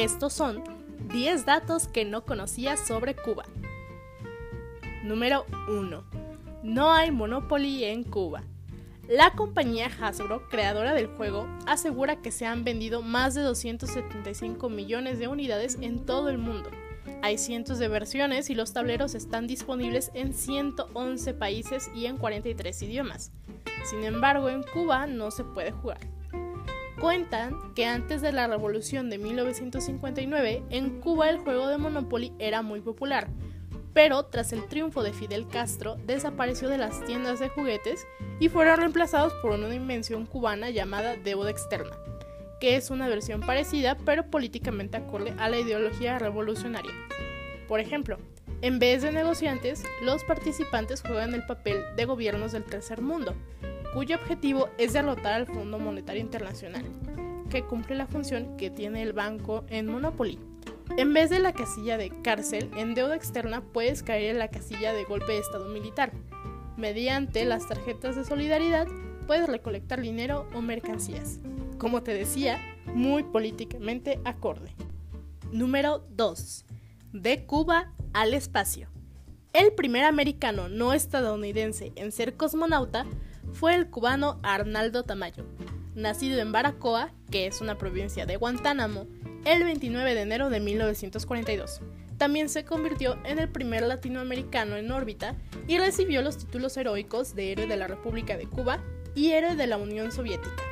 Estos son 10 datos que no conocías sobre Cuba. Número 1. No hay Monopoly en Cuba. La compañía Hasbro, creadora del juego, asegura que se han vendido más de 275 millones de unidades en todo el mundo. Hay cientos de versiones y los tableros están disponibles en 111 países y en 43 idiomas. Sin embargo, en Cuba no se puede jugar. Cuentan que antes de la revolución de 1959, en Cuba el juego de Monopoly era muy popular, pero tras el triunfo de Fidel Castro desapareció de las tiendas de juguetes y fueron reemplazados por una invención cubana llamada deuda externa, que es una versión parecida pero políticamente acorde a la ideología revolucionaria. Por ejemplo, en vez de negociantes, los participantes juegan el papel de gobiernos del tercer mundo, cuyo objetivo es derrotar al Fondo Monetario Internacional, que cumple la función que tiene el banco en Monopoly en vez de la casilla de cárcel, en deuda externa puedes caer en la casilla de golpe de Estado militar. Mediante las tarjetas de solidaridad puedes recolectar dinero o mercancías. Como te decía, muy políticamente acorde. Número 2. De Cuba al espacio. El primer americano no estadounidense en ser cosmonauta fue el cubano Arnaldo Tamayo, nacido en Baracoa, que es una provincia de Guantánamo, el 29 de enero de 1942. También se convirtió en el primer latinoamericano en órbita y recibió los títulos heroicos de Héroe de la República de Cuba y Héroe de la Unión Soviética,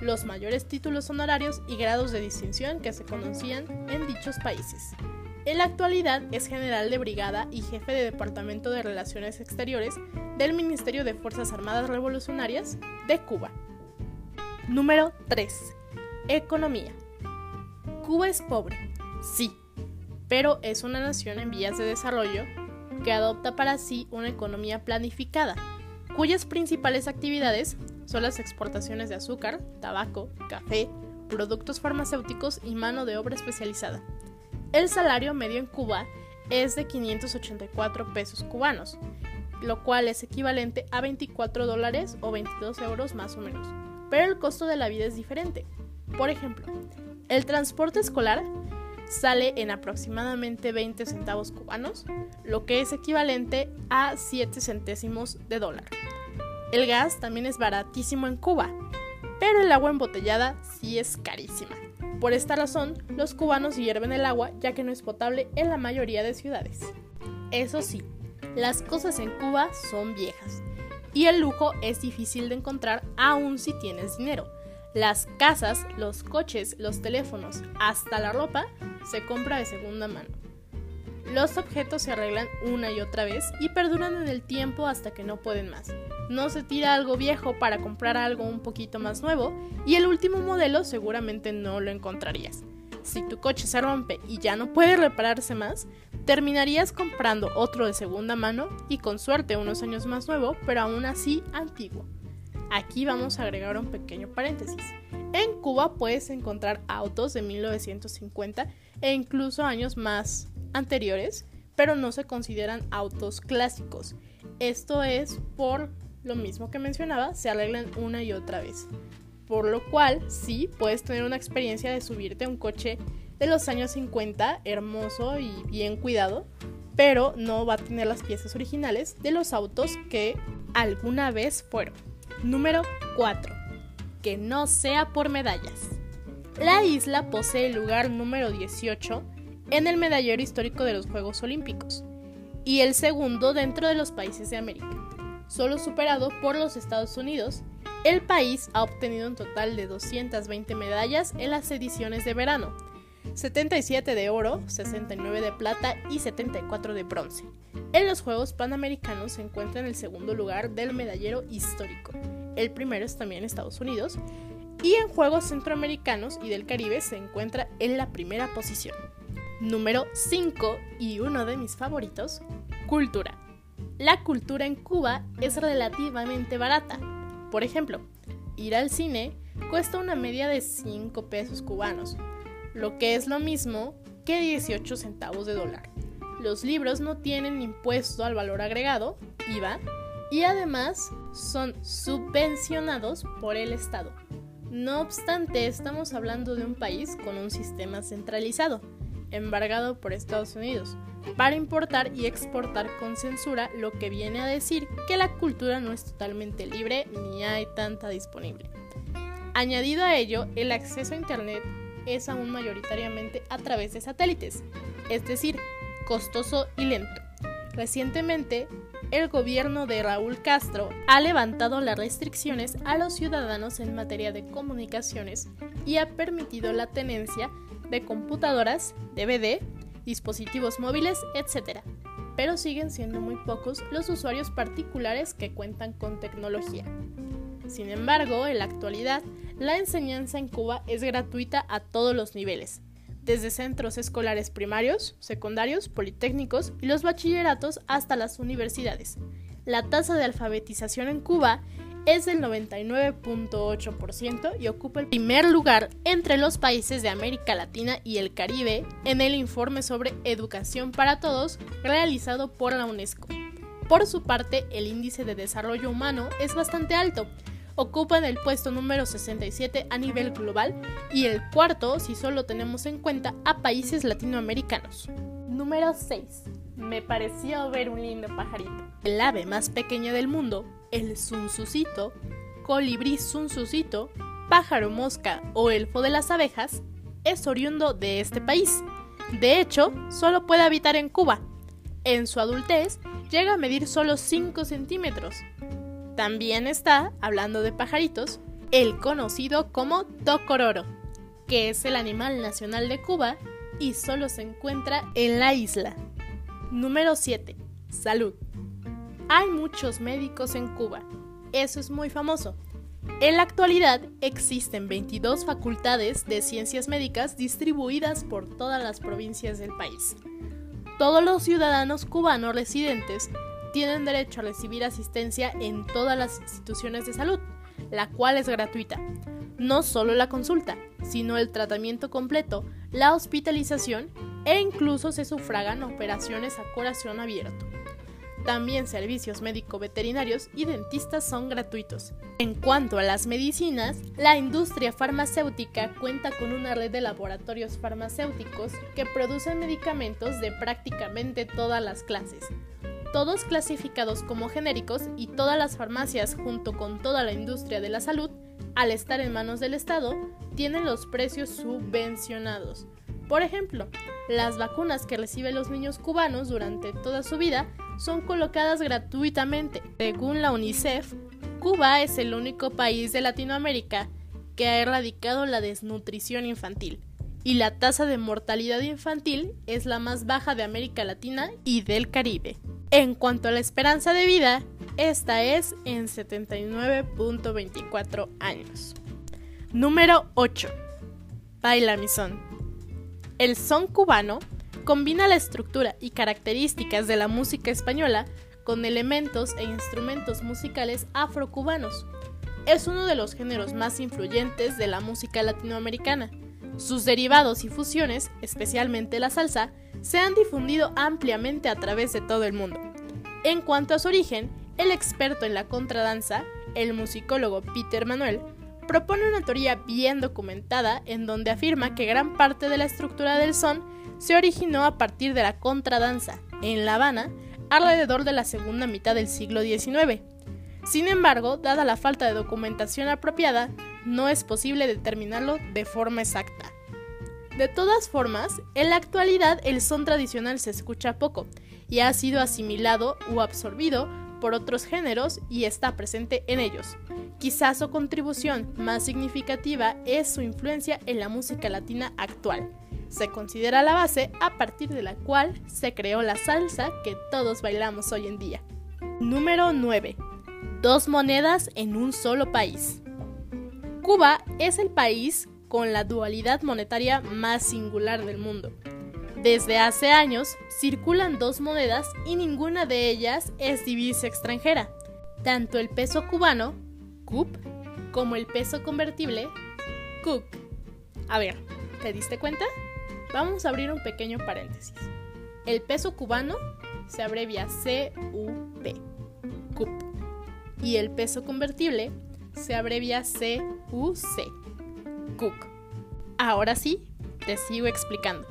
los mayores títulos honorarios y grados de distinción que se conocían en dichos países. En la actualidad es general de brigada y jefe de Departamento de Relaciones Exteriores del Ministerio de Fuerzas Armadas Revolucionarias de Cuba. Número 3. Economía. Cuba es pobre, sí, pero es una nación en vías de desarrollo que adopta para sí una economía planificada, cuyas principales actividades son las exportaciones de azúcar, tabaco, café, productos farmacéuticos y mano de obra especializada. El salario medio en Cuba es de 584 pesos cubanos, lo cual es equivalente a 24 dólares o 22 euros más o menos. Pero el costo de la vida es diferente. Por ejemplo, el transporte escolar sale en aproximadamente 20 centavos cubanos, lo que es equivalente a 7 centésimos de dólar. El gas también es baratísimo en Cuba, pero el agua embotellada sí es carísima. Por esta razón, los cubanos hierven el agua ya que no es potable en la mayoría de ciudades. Eso sí, las cosas en Cuba son viejas y el lujo es difícil de encontrar aún si tienes dinero las casas, los coches, los teléfonos, hasta la ropa se compra de segunda mano. Los objetos se arreglan una y otra vez y perduran en el tiempo hasta que no pueden más. No se tira algo viejo para comprar algo un poquito más nuevo y el último modelo seguramente no lo encontrarías. Si tu coche se rompe y ya no puede repararse más, terminarías comprando otro de segunda mano y con suerte unos años más nuevo, pero aún así antiguo. Aquí vamos a agregar un pequeño paréntesis. En Cuba puedes encontrar autos de 1950 e incluso años más anteriores, pero no se consideran autos clásicos. Esto es por lo mismo que mencionaba, se arreglan una y otra vez. Por lo cual, sí, puedes tener una experiencia de subirte a un coche de los años 50, hermoso y bien cuidado, pero no va a tener las piezas originales de los autos que alguna vez fueron. Número 4. Que no sea por medallas. La isla posee el lugar número 18 en el medallero histórico de los Juegos Olímpicos y el segundo dentro de los países de América, solo superado por los Estados Unidos. El país ha obtenido un total de 220 medallas en las ediciones de verano, 77 de oro, 69 de plata y 74 de bronce. En los Juegos Panamericanos se encuentra en el segundo lugar del medallero histórico. El primero es también Estados Unidos. Y en Juegos Centroamericanos y del Caribe se encuentra en la primera posición. Número 5 y uno de mis favoritos, cultura. La cultura en Cuba es relativamente barata. Por ejemplo, ir al cine cuesta una media de 5 pesos cubanos, lo que es lo mismo que 18 centavos de dólar. Los libros no tienen impuesto al valor agregado, IVA, y además son subvencionados por el Estado. No obstante, estamos hablando de un país con un sistema centralizado, embargado por Estados Unidos, para importar y exportar con censura, lo que viene a decir que la cultura no es totalmente libre ni hay tanta disponible. Añadido a ello, el acceso a Internet es aún mayoritariamente a través de satélites, es decir, costoso y lento. Recientemente, el gobierno de Raúl Castro ha levantado las restricciones a los ciudadanos en materia de comunicaciones y ha permitido la tenencia de computadoras, DVD, dispositivos móviles, etc. Pero siguen siendo muy pocos los usuarios particulares que cuentan con tecnología. Sin embargo, en la actualidad, la enseñanza en Cuba es gratuita a todos los niveles, desde centros escolares primarios, secundarios, politécnicos y los bachilleratos hasta las universidades. La tasa de alfabetización en Cuba es del 99.8% y ocupa el primer lugar entre los países de América Latina y el Caribe en el informe sobre educación para todos realizado por la UNESCO. Por su parte, el índice de desarrollo humano es bastante alto, ocupan el puesto número 67 a nivel global y el cuarto si solo tenemos en cuenta a países latinoamericanos. Número 6. Me pareció ver un lindo pajarito. El ave más pequeña del mundo, el zunzucito, colibrí zunzucito, pájaro mosca o elfo de las abejas, es oriundo de este país. De hecho, solo puede habitar en Cuba. En su adultez, llega a medir solo 5 centímetros, también está, hablando de pajaritos, el conocido como tocororo, que es el animal nacional de Cuba y solo se encuentra en la isla. Número 7. Salud. Hay muchos médicos en Cuba. Eso es muy famoso. En la actualidad existen 22 facultades de ciencias médicas distribuidas por todas las provincias del país. Todos los ciudadanos cubanos residentes tienen derecho a recibir asistencia en todas las instituciones de salud, la cual es gratuita. No solo la consulta, sino el tratamiento completo, la hospitalización e incluso se sufragan operaciones a corazón abierto. También servicios médico-veterinarios y dentistas son gratuitos. En cuanto a las medicinas, la industria farmacéutica cuenta con una red de laboratorios farmacéuticos que producen medicamentos de prácticamente todas las clases, todos clasificados como genéricos y todas las farmacias junto con toda la industria de la salud, al estar en manos del Estado, tienen los precios subvencionados. Por ejemplo, las vacunas que reciben los niños cubanos durante toda su vida son colocadas gratuitamente. Según la UNICEF, Cuba es el único país de Latinoamérica que ha erradicado la desnutrición infantil y la tasa de mortalidad infantil es la más baja de América Latina y del Caribe. En cuanto a la esperanza de vida, esta es en 79.24 años. Número 8. Baila mi son. El son cubano combina la estructura y características de la música española con elementos e instrumentos musicales afrocubanos. Es uno de los géneros más influyentes de la música latinoamericana. Sus derivados y fusiones, especialmente la salsa, se han difundido ampliamente a través de todo el mundo. En cuanto a su origen, el experto en la contradanza, el musicólogo Peter Manuel, propone una teoría bien documentada en donde afirma que gran parte de la estructura del son se originó a partir de la contradanza en La Habana alrededor de la segunda mitad del siglo XIX. Sin embargo, dada la falta de documentación apropiada, no es posible determinarlo de forma exacta. De todas formas, en la actualidad el son tradicional se escucha poco y ha sido asimilado o absorbido por otros géneros y está presente en ellos. Quizás su contribución más significativa es su influencia en la música latina actual. Se considera la base a partir de la cual se creó la salsa que todos bailamos hoy en día. Número 9. Dos monedas en un solo país. Cuba es el país con la dualidad monetaria más singular del mundo. Desde hace años circulan dos monedas y ninguna de ellas es divisa extranjera. Tanto el peso cubano, CUP, como el peso convertible, CUC. A ver, ¿te diste cuenta? Vamos a abrir un pequeño paréntesis. El peso cubano se abrevia CUP, CUP. Y el peso convertible se abrevia CUC. CUC. Ahora sí, te sigo explicando.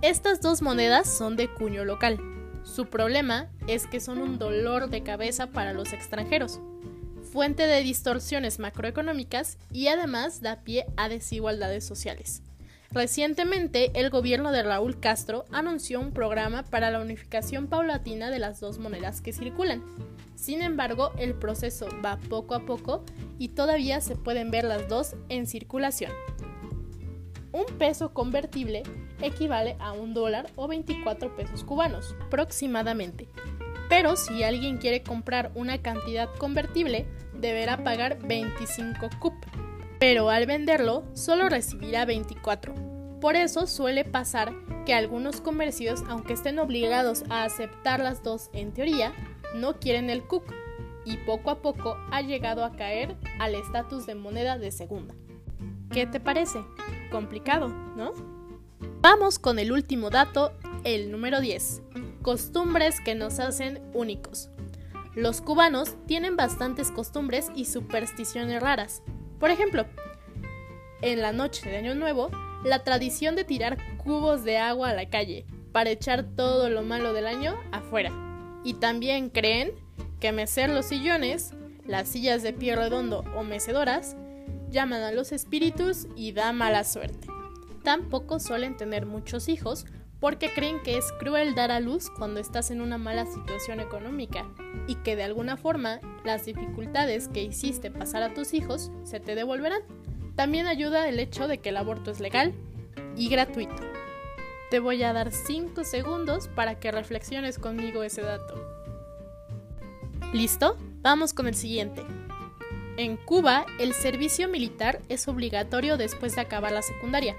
Estas dos monedas son de cuño local. Su problema es que son un dolor de cabeza para los extranjeros, fuente de distorsiones macroeconómicas y además da pie a desigualdades sociales. Recientemente, el gobierno de Raúl Castro anunció un programa para la unificación paulatina de las dos monedas que circulan. Sin embargo, el proceso va poco a poco y todavía se pueden ver las dos en circulación. Un peso convertible equivale a un dólar o 24 pesos cubanos, aproximadamente. Pero si alguien quiere comprar una cantidad convertible, deberá pagar 25 cup, pero al venderlo solo recibirá 24. Por eso suele pasar que algunos comercios, aunque estén obligados a aceptar las dos en teoría, no quieren el CUC y poco a poco ha llegado a caer al estatus de moneda de segunda. ¿Qué te parece? Complicado, ¿no? Vamos con el último dato, el número 10. Costumbres que nos hacen únicos. Los cubanos tienen bastantes costumbres y supersticiones raras. Por ejemplo, en la noche de Año Nuevo, la tradición de tirar cubos de agua a la calle para echar todo lo malo del año afuera. Y también creen que mecer los sillones, las sillas de pie redondo o mecedoras, llaman a los espíritus y da mala suerte. Tampoco suelen tener muchos hijos porque creen que es cruel dar a luz cuando estás en una mala situación económica y que de alguna forma las dificultades que hiciste pasar a tus hijos se te devolverán. También ayuda el hecho de que el aborto es legal y gratuito. Te voy a dar 5 segundos para que reflexiones conmigo ese dato. ¿Listo? Vamos con el siguiente. En Cuba, el servicio militar es obligatorio después de acabar la secundaria.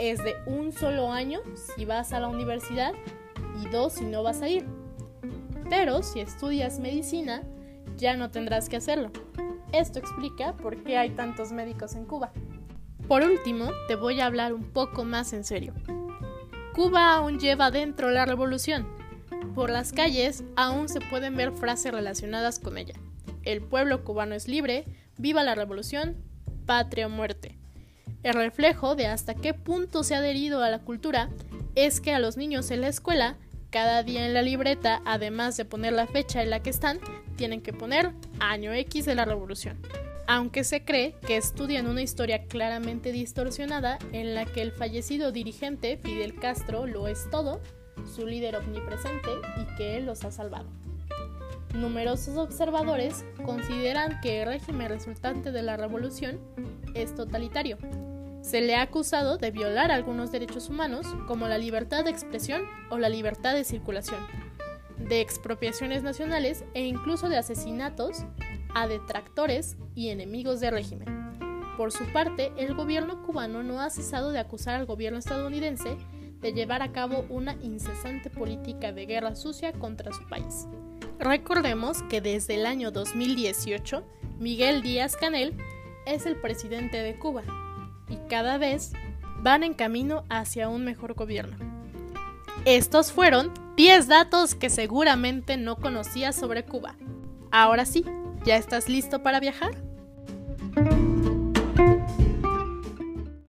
Es de un solo año si vas a la universidad y dos si no vas a ir. Pero si estudias medicina, ya no tendrás que hacerlo. Esto explica por qué hay tantos médicos en Cuba. Por último, te voy a hablar un poco más en serio. Cuba aún lleva dentro la revolución. Por las calles aún se pueden ver frases relacionadas con ella. El pueblo cubano es libre, viva la revolución, patria o muerte. El reflejo de hasta qué punto se ha adherido a la cultura es que a los niños en la escuela, cada día en la libreta, además de poner la fecha en la que están, tienen que poner año X de la revolución. Aunque se cree que estudian una historia claramente distorsionada en la que el fallecido dirigente Fidel Castro lo es todo, su líder omnipresente y que él los ha salvado. Numerosos observadores consideran que el régimen resultante de la revolución es totalitario. Se le ha acusado de violar algunos derechos humanos como la libertad de expresión o la libertad de circulación de expropiaciones nacionales e incluso de asesinatos a detractores y enemigos del régimen. Por su parte, el gobierno cubano no ha cesado de acusar al gobierno estadounidense de llevar a cabo una incesante política de guerra sucia contra su país. Recordemos que desde el año 2018, Miguel Díaz Canel es el presidente de Cuba y cada vez van en camino hacia un mejor gobierno. Estos fueron 10 datos que seguramente no conocías sobre Cuba. Ahora sí, ¿ya estás listo para viajar?